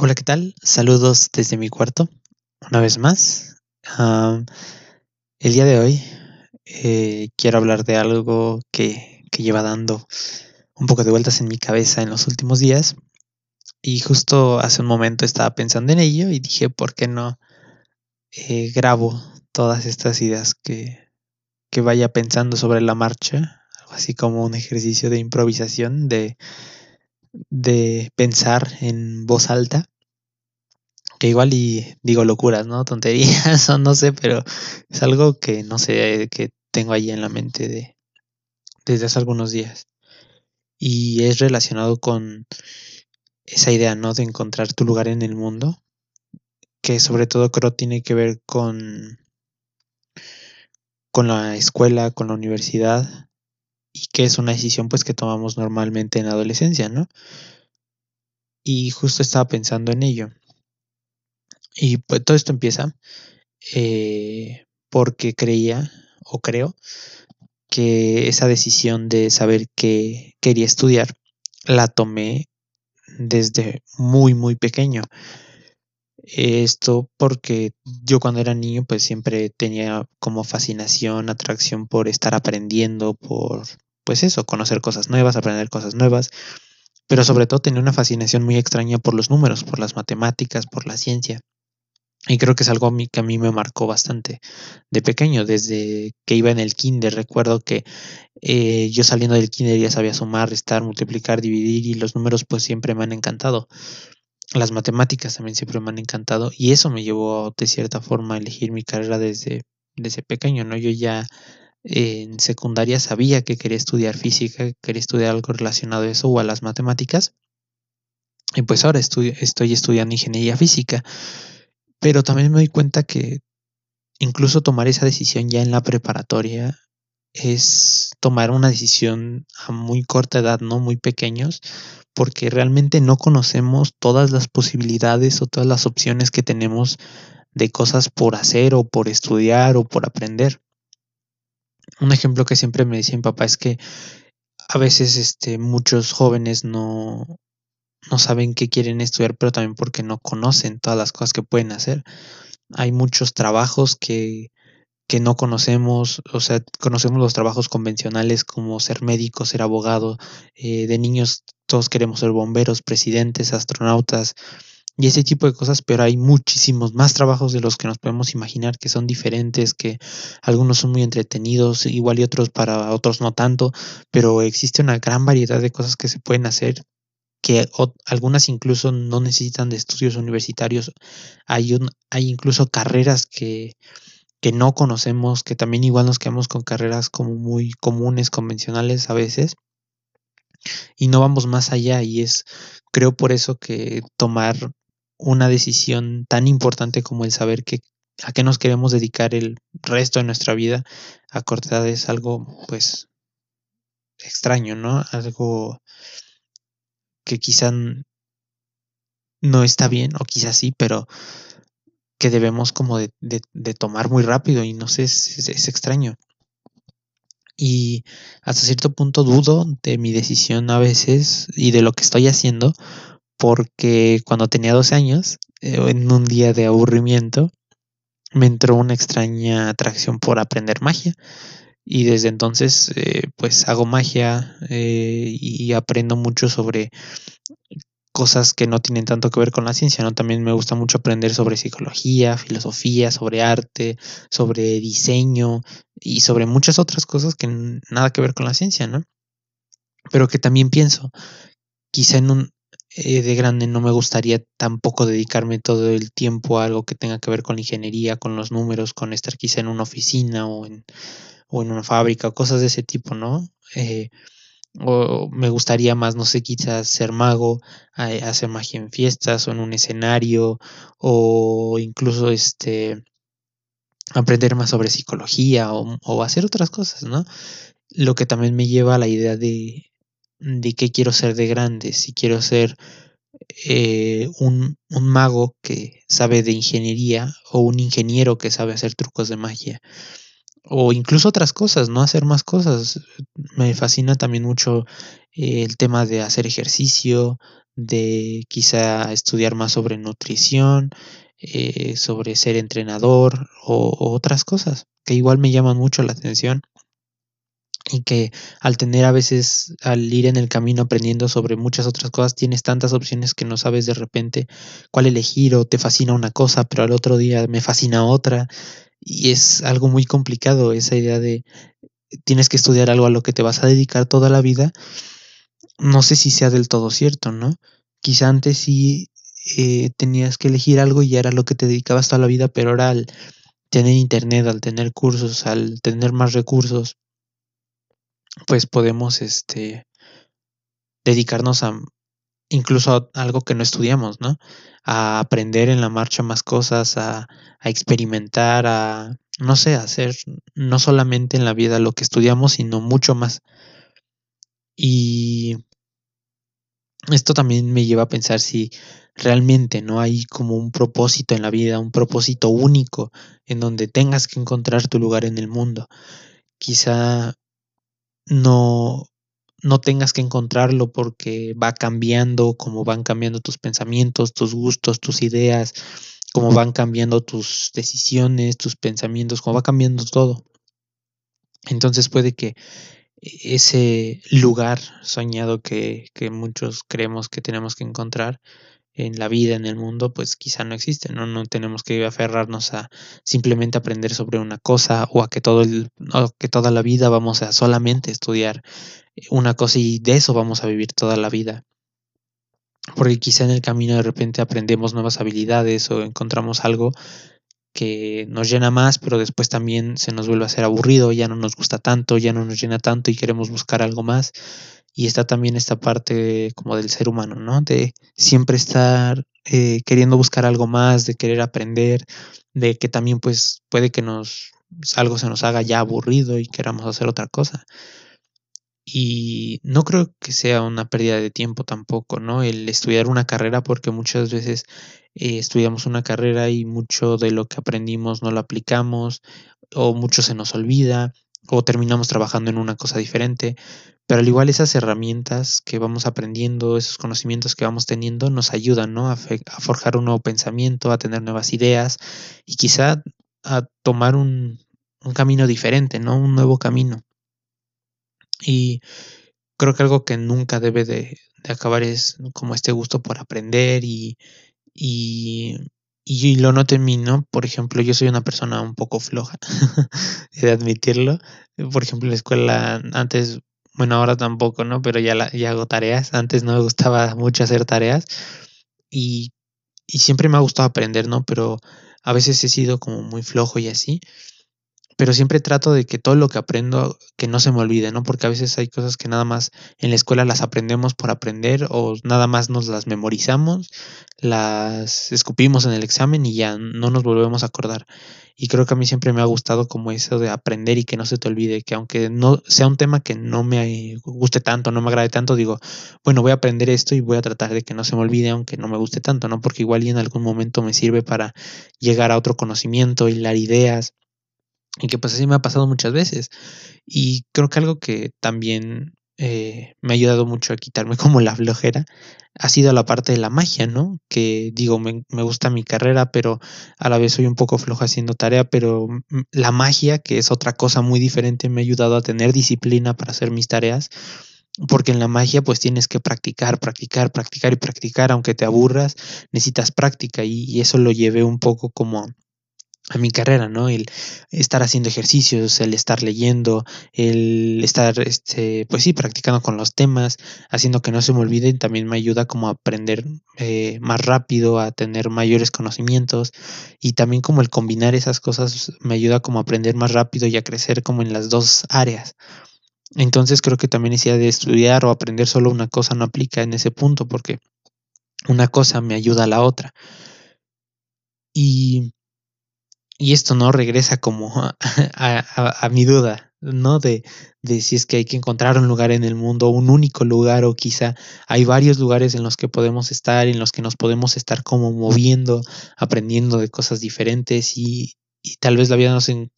Hola, ¿qué tal? Saludos desde mi cuarto, una vez más. El día de hoy eh, quiero hablar de algo que, que lleva dando un poco de vueltas en mi cabeza en los últimos días. Y justo hace un momento estaba pensando en ello y dije, ¿por qué no eh, grabo todas estas ideas que, que vaya pensando sobre la marcha? Algo así como un ejercicio de improvisación, de, de pensar en voz alta. Que igual y digo locuras, ¿no? Tonterías o no sé, pero es algo que no sé, que tengo ahí en la mente de, desde hace algunos días. Y es relacionado con esa idea, ¿no? De encontrar tu lugar en el mundo, que sobre todo creo tiene que ver con, con la escuela, con la universidad, y que es una decisión pues que tomamos normalmente en adolescencia, ¿no? Y justo estaba pensando en ello. Y pues todo esto empieza eh, porque creía o creo que esa decisión de saber qué quería estudiar la tomé desde muy muy pequeño. Esto porque yo cuando era niño pues siempre tenía como fascinación, atracción por estar aprendiendo, por pues eso, conocer cosas nuevas, aprender cosas nuevas, pero sobre todo tenía una fascinación muy extraña por los números, por las matemáticas, por la ciencia. Y creo que es algo a mí, que a mí me marcó bastante de pequeño, desde que iba en el kinder. Recuerdo que eh, yo saliendo del kinder ya sabía sumar, restar, multiplicar, dividir y los números pues siempre me han encantado. Las matemáticas también siempre me han encantado y eso me llevó de cierta forma a elegir mi carrera desde, desde pequeño, ¿no? Yo ya en secundaria sabía que quería estudiar física, quería estudiar algo relacionado a eso o a las matemáticas. Y pues ahora estoy, estoy estudiando ingeniería física. Pero también me doy cuenta que incluso tomar esa decisión ya en la preparatoria es tomar una decisión a muy corta edad, no muy pequeños, porque realmente no conocemos todas las posibilidades o todas las opciones que tenemos de cosas por hacer o por estudiar o por aprender. Un ejemplo que siempre me decía mi papá es que a veces este, muchos jóvenes no, no saben qué quieren estudiar, pero también porque no conocen todas las cosas que pueden hacer. Hay muchos trabajos que, que no conocemos, o sea, conocemos los trabajos convencionales como ser médico, ser abogado, eh, de niños todos queremos ser bomberos, presidentes, astronautas y ese tipo de cosas, pero hay muchísimos más trabajos de los que nos podemos imaginar que son diferentes, que algunos son muy entretenidos, igual y otros para otros no tanto, pero existe una gran variedad de cosas que se pueden hacer que algunas incluso no necesitan de estudios universitarios. Hay, hay incluso carreras que, que no conocemos, que también igual nos quedamos con carreras como muy comunes, convencionales a veces, y no vamos más allá. Y es, creo por eso que tomar una decisión tan importante como el saber que a qué nos queremos dedicar el resto de nuestra vida a corta es algo pues extraño, ¿no? Algo que quizá no está bien, o quizás sí, pero que debemos como de, tomar muy rápido y no sé, es, es, es, extraño. Y hasta cierto punto dudo de mi decisión a veces y de lo que estoy haciendo, porque cuando tenía 12 años, eh, en un día de aburrimiento, me entró una extraña atracción por aprender magia y desde entonces eh, pues hago magia eh, y aprendo mucho sobre cosas que no tienen tanto que ver con la ciencia, ¿no? También me gusta mucho aprender sobre psicología, filosofía, sobre arte, sobre diseño y sobre muchas otras cosas que nada que ver con la ciencia, ¿no? Pero que también pienso, quizá en un eh, de grande no me gustaría tampoco dedicarme todo el tiempo a algo que tenga que ver con la ingeniería, con los números, con estar quizá en una oficina o en o en una fábrica cosas de ese tipo, ¿no? Eh, o me gustaría más, no sé, quizás ser mago, hacer magia en fiestas o en un escenario o incluso este aprender más sobre psicología o, o hacer otras cosas, ¿no? Lo que también me lleva a la idea de, de qué quiero ser de grande, si quiero ser eh, un, un, mago que sabe de ingeniería o un ingeniero que sabe hacer trucos de magia o incluso otras cosas, no hacer más cosas. Me fascina también mucho eh, el tema de hacer ejercicio, de quizá estudiar más sobre nutrición, eh, sobre ser entrenador o, otras cosas que igual me llaman mucho la atención y que al tener a veces, al ir en el camino aprendiendo sobre muchas otras cosas, tienes tantas opciones que no sabes de repente cuál elegir o te fascina una cosa, pero al otro día me fascina otra y es algo muy complicado esa idea de tienes que estudiar algo a lo que te vas a dedicar toda la vida. No sé si sea del todo cierto, ¿no? Quizá antes sí eh, tenías que elegir algo y era lo que te dedicabas toda la vida, pero ahora al tener internet, al tener cursos, al tener más recursos, pues podemos este dedicarnos a incluso algo que no estudiamos, ¿no? A aprender en la marcha más cosas, a, a experimentar, a no sé, a hacer no solamente en la vida lo que estudiamos, sino mucho más. Y esto también me lleva a pensar si realmente no hay como un propósito en la vida, un propósito único en donde tengas que encontrar tu lugar en el mundo. Quizá no, no tengas que encontrarlo porque va cambiando, como van cambiando tus pensamientos, tus gustos, tus ideas, como van cambiando tus decisiones, tus pensamientos, como va cambiando todo. Entonces puede que ese lugar soñado que, que muchos creemos que tenemos que encontrar en la vida, en el mundo, pues quizá no existe, ¿no? No tenemos que aferrarnos a simplemente aprender sobre una cosa o a que todo el, que toda la vida vamos a solamente estudiar una cosa y de eso vamos a vivir toda la vida. Porque quizá en el camino de repente aprendemos nuevas habilidades o encontramos algo que nos llena más, pero después también se nos vuelve a ser aburrido, ya no nos gusta tanto, ya no nos llena tanto y queremos buscar algo más y está también esta parte como del ser humano, ¿no? De siempre estar eh, queriendo buscar algo más, de querer aprender, de que también pues puede que nos algo se nos haga ya aburrido y queramos hacer otra cosa. Y no creo que sea una pérdida de tiempo tampoco, ¿no? El estudiar una carrera, porque muchas veces eh, estudiamos una carrera y mucho de lo que aprendimos no lo aplicamos, o mucho se nos olvida, o terminamos trabajando en una cosa diferente. Pero al igual esas herramientas que vamos aprendiendo, esos conocimientos que vamos teniendo, nos ayudan ¿no? a, forjar un nuevo pensamiento, a tener nuevas ideas y quizá a tomar un, camino diferente, ¿no? Un nuevo camino. Y creo que algo que nunca debe de, acabar es como este gusto por aprender y, y lo noto en mí, ¿no? Por ejemplo, yo soy una persona un poco floja, de admitirlo. Por ejemplo, en la escuela antes bueno, ahora tampoco, ¿no? Pero ya, ya hago tareas. Antes no me gustaba mucho hacer tareas y, y siempre me ha gustado aprender, ¿no? Pero a veces he sido como muy flojo y así pero siempre trato de que todo lo que aprendo que no se me olvide, ¿no? Porque a veces hay cosas que nada más en la escuela las aprendemos por aprender o nada más nos las memorizamos, las escupimos en el examen y ya no nos volvemos a acordar. Y creo que a mí siempre me ha gustado como eso de aprender y que no se te olvide, que aunque no sea un tema que no me guste tanto, no me agrade tanto, digo, bueno, voy a aprender esto y voy a tratar de que no se me olvide aunque no me guste tanto, ¿no? Porque igual y en algún momento me sirve para llegar a otro conocimiento, hilar ideas y que pues así me ha pasado muchas veces. Y creo que algo que también eh, me ha ayudado mucho a quitarme como la flojera ha sido la parte de la magia, ¿no? Que digo, me, me, gusta mi carrera, pero a la vez soy un poco flojo haciendo tarea, pero la magia, que es otra cosa muy diferente, me ha ayudado a tener disciplina para hacer mis tareas. Porque en la magia pues tienes que practicar, practicar, practicar y practicar, aunque te aburras, necesitas práctica y, y eso lo llevé un poco como a mi carrera, ¿no? El estar haciendo ejercicios, el estar leyendo, el estar, este, pues sí, practicando con los temas, haciendo que no se me olviden, también me ayuda como a aprender eh, más rápido, a tener mayores conocimientos y también como el combinar esas cosas me ayuda como a aprender más rápido y a crecer como en las dos áreas. Entonces creo que también esa de estudiar o aprender solo una cosa no aplica en ese punto porque una cosa me ayuda a la otra. Y y esto no regresa como a, mi duda, ¿no? De, de, si es que hay que encontrar un lugar en el mundo, un único lugar, o quizá hay varios lugares en los que podemos estar, en los que nos podemos estar como moviendo, aprendiendo de cosas diferentes y, tal vez la vida no se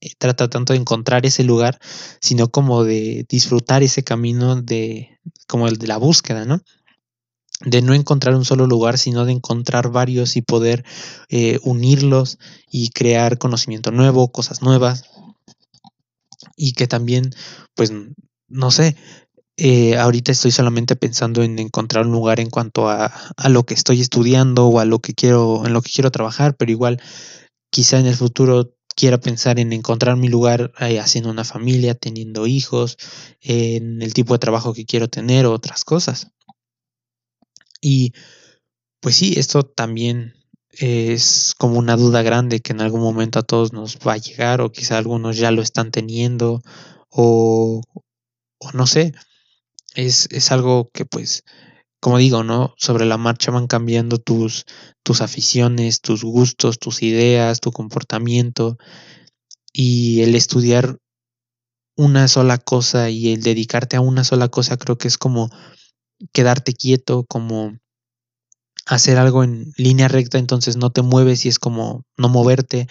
eh, trata tanto de encontrar ese lugar, sino como de disfrutar ese camino de, como el de la búsqueda, ¿no? De no encontrar un solo lugar, sino de encontrar varios y poder eh, unirlos y crear conocimiento nuevo, cosas nuevas. Y que también, pues, no sé, eh, ahorita estoy solamente pensando en encontrar un lugar en cuanto a, a, lo que estoy estudiando o a lo que quiero, en lo que quiero trabajar, pero igual quizá en el futuro quiera pensar en encontrar mi lugar eh, haciendo una familia, teniendo hijos, en el tipo de trabajo que quiero tener otras cosas. Y pues sí, esto también es como una duda grande que en algún momento a todos nos va a llegar o quizá algunos ya lo están teniendo o, o no sé, es, es, algo que pues, como digo, ¿no? Sobre la marcha van cambiando tus, tus aficiones, tus gustos, tus ideas, tu comportamiento y el estudiar una sola cosa y el dedicarte a una sola cosa creo que es como quedarte quieto, como hacer algo en línea recta, entonces no te mueves y es como no moverte.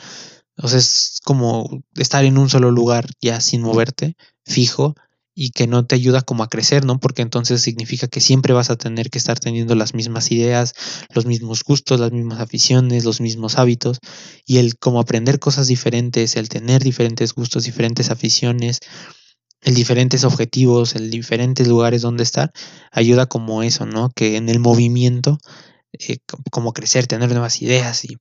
O sea, es como estar en un solo lugar ya sin moverte, fijo, y que no te ayuda como a crecer, ¿no? Porque entonces significa que siempre vas a tener que estar teniendo las mismas ideas, los mismos gustos, las mismas aficiones, los mismos hábitos, y el como aprender cosas diferentes, el tener diferentes gustos, diferentes aficiones, el diferentes objetivos, el diferentes lugares donde estar, ayuda como eso, ¿no? Que en el movimiento, eh, como crecer, tener nuevas ideas y,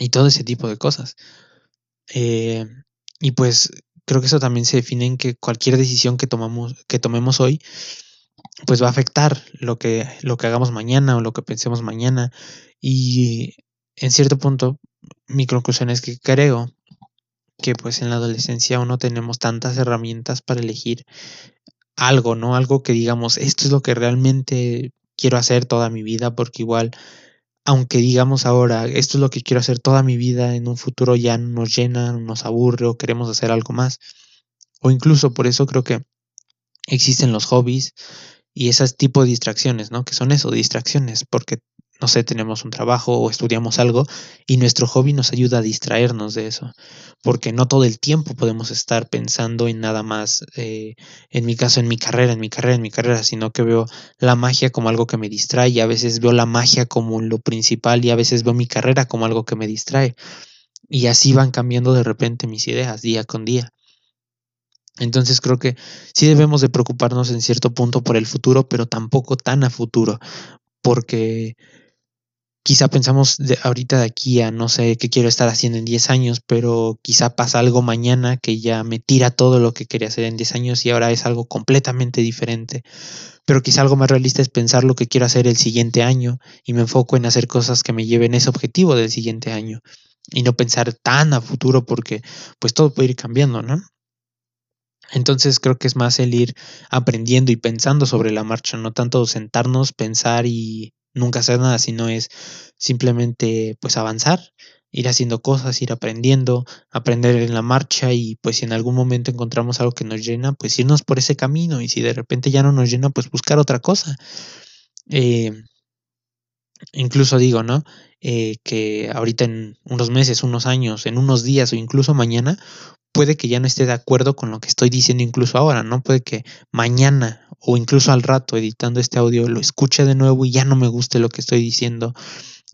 y todo ese tipo de cosas. Eh, y pues creo que eso también se define en que cualquier decisión que tomamos, que tomemos hoy, pues va a afectar lo que, lo que hagamos mañana o lo que pensemos mañana. Y en cierto punto, mi conclusión es que creo que pues en la adolescencia aún no tenemos tantas herramientas para elegir algo, ¿no? Algo que digamos, esto es lo que realmente quiero hacer toda mi vida, porque igual, aunque digamos ahora, esto es lo que quiero hacer toda mi vida, en un futuro ya nos llena, nos aburre o queremos hacer algo más. O incluso por eso creo que existen los hobbies y ese tipo de distracciones, ¿no? Que son eso, distracciones, porque no sé, tenemos un trabajo o estudiamos algo y nuestro hobby nos ayuda a distraernos de eso, porque no todo el tiempo podemos estar pensando en nada más, eh, en mi caso, en mi carrera, en mi carrera, en mi carrera, sino que veo la magia como algo que me distrae y a veces veo la magia como lo principal y a veces veo mi carrera como algo que me distrae. Y así van cambiando de repente mis ideas día con día. Entonces creo que sí debemos de preocuparnos en cierto punto por el futuro, pero tampoco tan a futuro, porque quizá pensamos de ahorita de aquí a no sé qué quiero estar haciendo en 10 años, pero quizá pasa algo mañana que ya me tira todo lo que quería hacer en 10 años y ahora es algo completamente diferente. Pero quizá algo más realista es pensar lo que quiero hacer el siguiente año y me enfoco en hacer cosas que me lleven ese objetivo del siguiente año y no pensar tan a futuro porque pues todo puede ir cambiando, ¿no? Entonces creo que es más el ir aprendiendo y pensando sobre la marcha, no tanto sentarnos, pensar y nunca hacer nada, sino es simplemente pues avanzar, ir haciendo cosas, ir aprendiendo, aprender en la marcha y pues si en algún momento encontramos algo que nos llena, pues irnos por ese camino y si de repente ya no nos llena, pues buscar otra cosa. Eh, incluso digo, ¿no? Eh, que ahorita en unos meses, unos años, en unos días o incluso mañana, puede que ya no esté de acuerdo con lo que estoy diciendo incluso ahora, ¿no? Puede que mañana o incluso al rato editando este audio lo escuche de nuevo y ya no me guste lo que estoy diciendo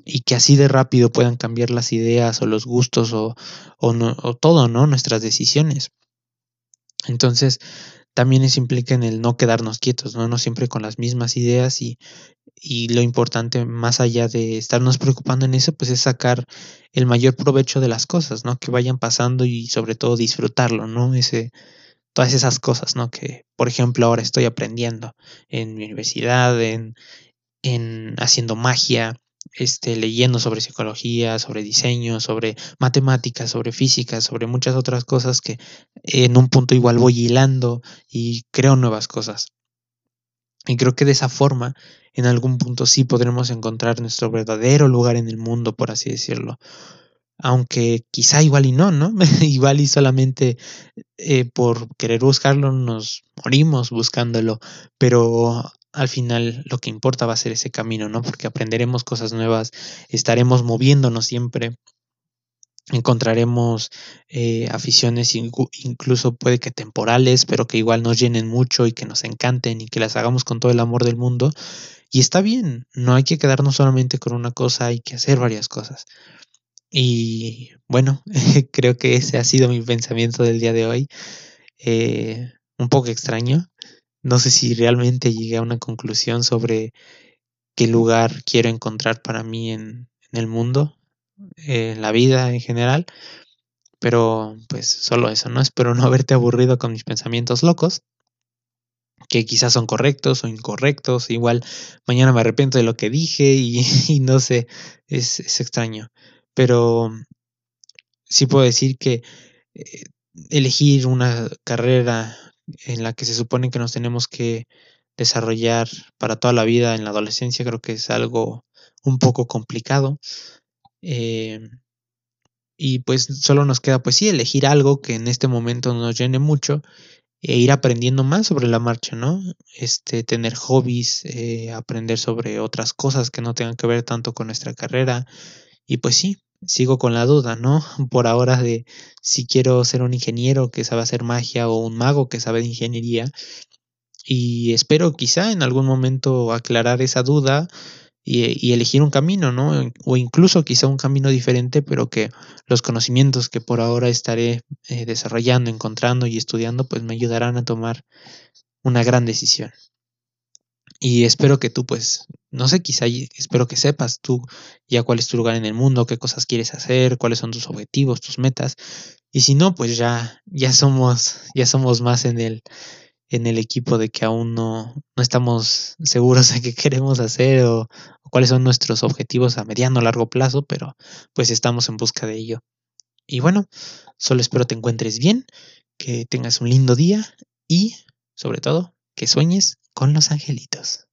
y que así de rápido puedan cambiar las ideas o los gustos o, o, todo, ¿no? Nuestras decisiones. Entonces, también eso implica en el no quedarnos quietos, ¿no? No siempre con las mismas ideas y, y lo importante, más allá de estarnos preocupando en eso, pues es sacar el mayor provecho de las cosas, ¿no? Que vayan pasando y sobre todo disfrutarlo, ¿no? Ese, todas esas cosas, ¿no? Que, por ejemplo, ahora estoy aprendiendo en mi universidad, en, en haciendo magia, este, leyendo sobre psicología, sobre diseño, sobre matemáticas, sobre física, sobre muchas otras cosas que en un punto igual voy hilando y creo nuevas cosas. Y creo que de esa forma, en algún punto sí podremos encontrar nuestro verdadero lugar en el mundo, por así decirlo. Aunque quizá igual y no, ¿no? igual y solamente eh, por querer buscarlo nos morimos buscándolo, pero al final lo que importa va a ser ese camino, ¿no? Porque aprenderemos cosas nuevas, estaremos moviéndonos siempre, encontraremos eh, aficiones incluso puede que temporales, pero que igual nos llenen mucho y que nos encanten y que las hagamos con todo el amor del mundo. Y está bien, no hay que quedarnos solamente con una cosa, hay que hacer varias cosas. Y bueno, creo que ese ha sido mi pensamiento del día de hoy. Eh, un poco extraño. No sé si realmente llegué a una conclusión sobre qué lugar quiero encontrar para mí en, el mundo, en la vida en general. Pero pues solo eso, ¿no? Espero no haberte aburrido con mis pensamientos locos, que quizás son correctos o incorrectos. Igual mañana me arrepiento de lo que dije y, no sé, es, extraño. Pero sí puedo decir que eh, elegir una carrera en la que se supone que nos tenemos que desarrollar para toda la vida en la adolescencia creo que es algo un poco complicado. Eh, y pues solo nos queda pues sí elegir algo que en este momento nos llene mucho e ir aprendiendo más sobre la marcha, ¿no? Este, tener hobbies, eh, aprender sobre otras cosas que no tengan que ver tanto con nuestra carrera. Y pues sí, sigo con la duda, ¿no? Por ahora de si quiero ser un ingeniero que sabe hacer magia o un mago que sabe de ingeniería. Y espero quizá en algún momento aclarar esa duda y, elegir un camino, ¿no? O incluso quizá un camino diferente, pero que los conocimientos que por ahora estaré eh, desarrollando, encontrando y estudiando, pues me ayudarán a tomar una gran decisión. Y espero que tú, pues, no sé, quizá espero que sepas tú ya cuál es tu lugar en el mundo, qué cosas quieres hacer, cuáles son tus objetivos, tus metas. Y si no, pues ya, ya somos, ya somos más en el, en el equipo de que aún no, no estamos seguros de qué queremos hacer o, o, cuáles son nuestros objetivos a mediano o largo plazo, pero pues estamos en busca de ello. Y bueno, solo espero te encuentres bien, que tengas un lindo día y sobre todo que sueñes con los angelitos.